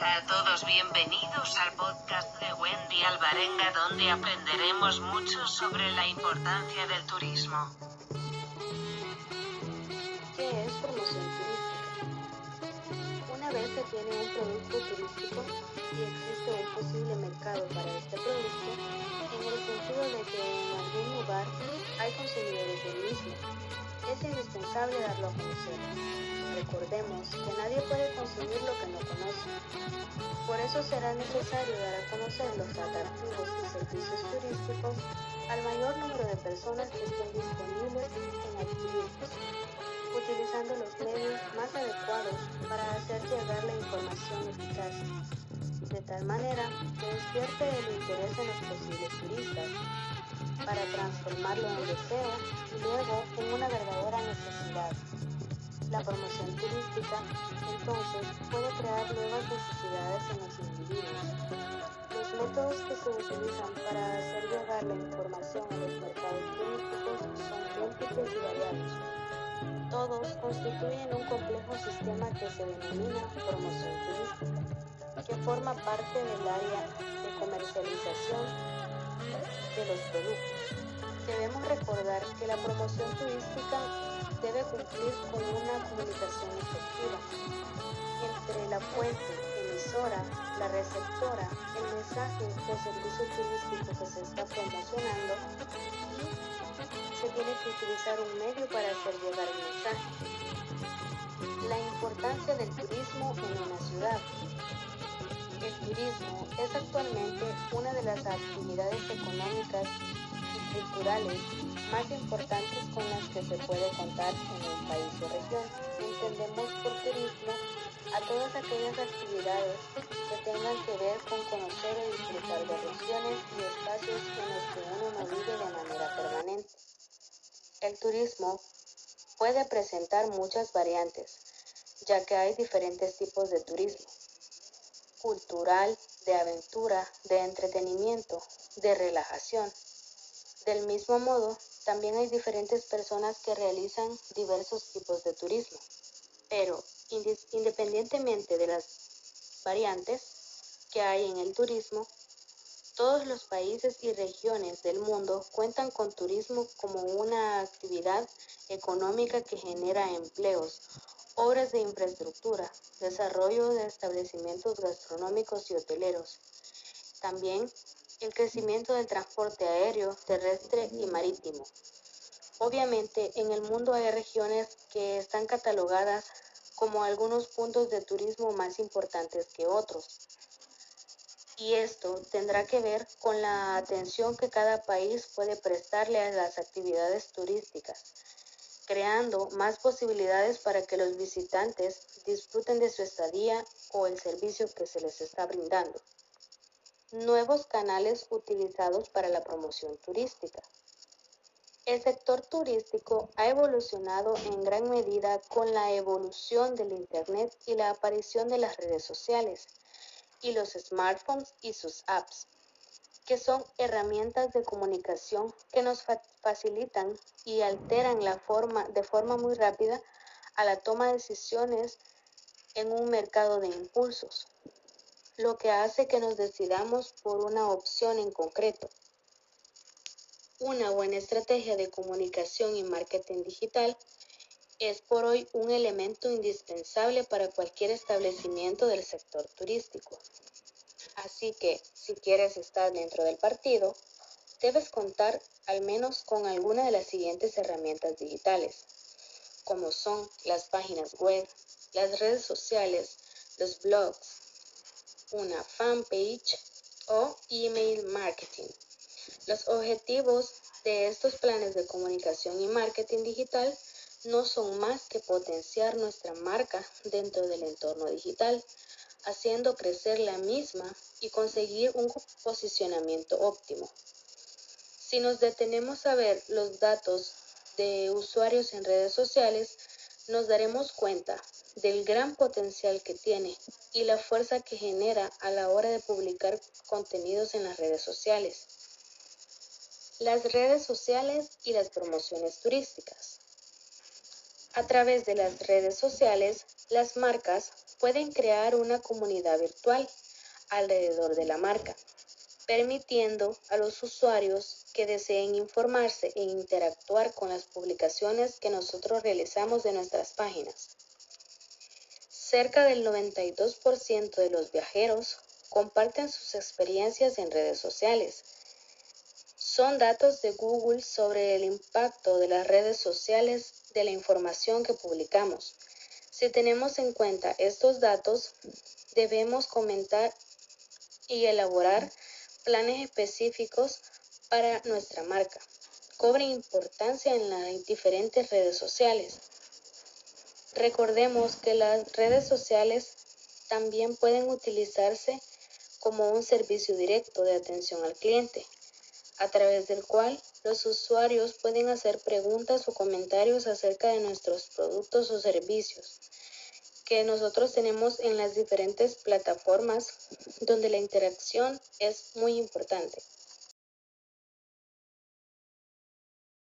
Hola a todos, bienvenidos al podcast de Wendy Alvarenga donde aprenderemos mucho sobre la importancia del turismo. ¿Qué es promoción turística? Una vez se tiene un producto turístico y existe un posible mercado para este producto, en el sentido de que en algún lugar hay consumidores del mismo, es indispensable darlo a conocer. Recordemos que nadie puede consumir lo que no conoce. Por eso será necesario dar a conocer los atractivos y servicios turísticos al mayor número de personas que estén disponibles en adquirirlos, utilizando los medios más adecuados para hacer llegar la información eficaz, de tal manera que despierte el interés en los posibles turistas, para transformarlo en deseo y luego en una verdadera necesidad. La promoción turística, entonces, puede crear nuevas necesidades en los individuos. Los métodos que se utilizan para hacer llegar la información a los mercados turísticos son múltiples y variados. Todos constituyen un complejo sistema que se denomina promoción turística, que forma parte del área de comercialización de los productos. Debemos recordar que la promoción turística debe cumplir con una comunicación efectiva entre la fuente emisora, la receptora, el mensaje o servicio turístico que se está promocionando se tiene que utilizar un medio para hacer llegar el mensaje. La importancia del turismo en una ciudad. El turismo es actualmente una de las actividades económicas culturales más importantes con las que se puede contar en un país o región. Entendemos por turismo a todas aquellas actividades que tengan que ver con conocer y disfrutar de regiones y espacios en los que uno no vive de manera permanente. El turismo puede presentar muchas variantes, ya que hay diferentes tipos de turismo. Cultural, de aventura, de entretenimiento, de relajación, del mismo modo, también hay diferentes personas que realizan diversos tipos de turismo, pero independientemente de las variantes que hay en el turismo, todos los países y regiones del mundo cuentan con turismo como una actividad económica que genera empleos, obras de infraestructura, desarrollo de establecimientos gastronómicos y hoteleros. También el crecimiento del transporte aéreo, terrestre y marítimo. Obviamente, en el mundo hay regiones que están catalogadas como algunos puntos de turismo más importantes que otros. Y esto tendrá que ver con la atención que cada país puede prestarle a las actividades turísticas, creando más posibilidades para que los visitantes disfruten de su estadía o el servicio que se les está brindando. Nuevos canales utilizados para la promoción turística. El sector turístico ha evolucionado en gran medida con la evolución del Internet y la aparición de las redes sociales y los smartphones y sus apps, que son herramientas de comunicación que nos facilitan y alteran la forma de forma muy rápida a la toma de decisiones en un mercado de impulsos, lo que hace que nos decidamos por una opción en concreto. Una buena estrategia de comunicación y marketing digital es por hoy un elemento indispensable para cualquier establecimiento del sector turístico. Así que, si quieres estar dentro del partido, debes contar al menos con alguna de las siguientes herramientas digitales, como son las páginas web, las redes sociales, los blogs, una fanpage o email marketing. Los objetivos de estos planes de comunicación y marketing digital no son más que potenciar nuestra marca dentro del entorno digital, haciendo crecer la misma y conseguir un posicionamiento óptimo. Si nos detenemos a ver los datos de usuarios en redes sociales, nos daremos cuenta del gran potencial que tiene y la fuerza que genera a la hora de publicar contenidos en las redes sociales. Las redes sociales y las promociones turísticas. A través de las redes sociales, las marcas pueden crear una comunidad virtual alrededor de la marca, permitiendo a los usuarios que deseen informarse e interactuar con las publicaciones que nosotros realizamos de nuestras páginas. Cerca del 92% de los viajeros comparten sus experiencias en redes sociales. Son datos de Google sobre el impacto de las redes sociales de la información que publicamos. Si tenemos en cuenta estos datos, debemos comentar y elaborar planes específicos para nuestra marca. Cobre importancia en las diferentes redes sociales. Recordemos que las redes sociales también pueden utilizarse como un servicio directo de atención al cliente, a través del cual los usuarios pueden hacer preguntas o comentarios acerca de nuestros productos o servicios que nosotros tenemos en las diferentes plataformas donde la interacción es muy importante.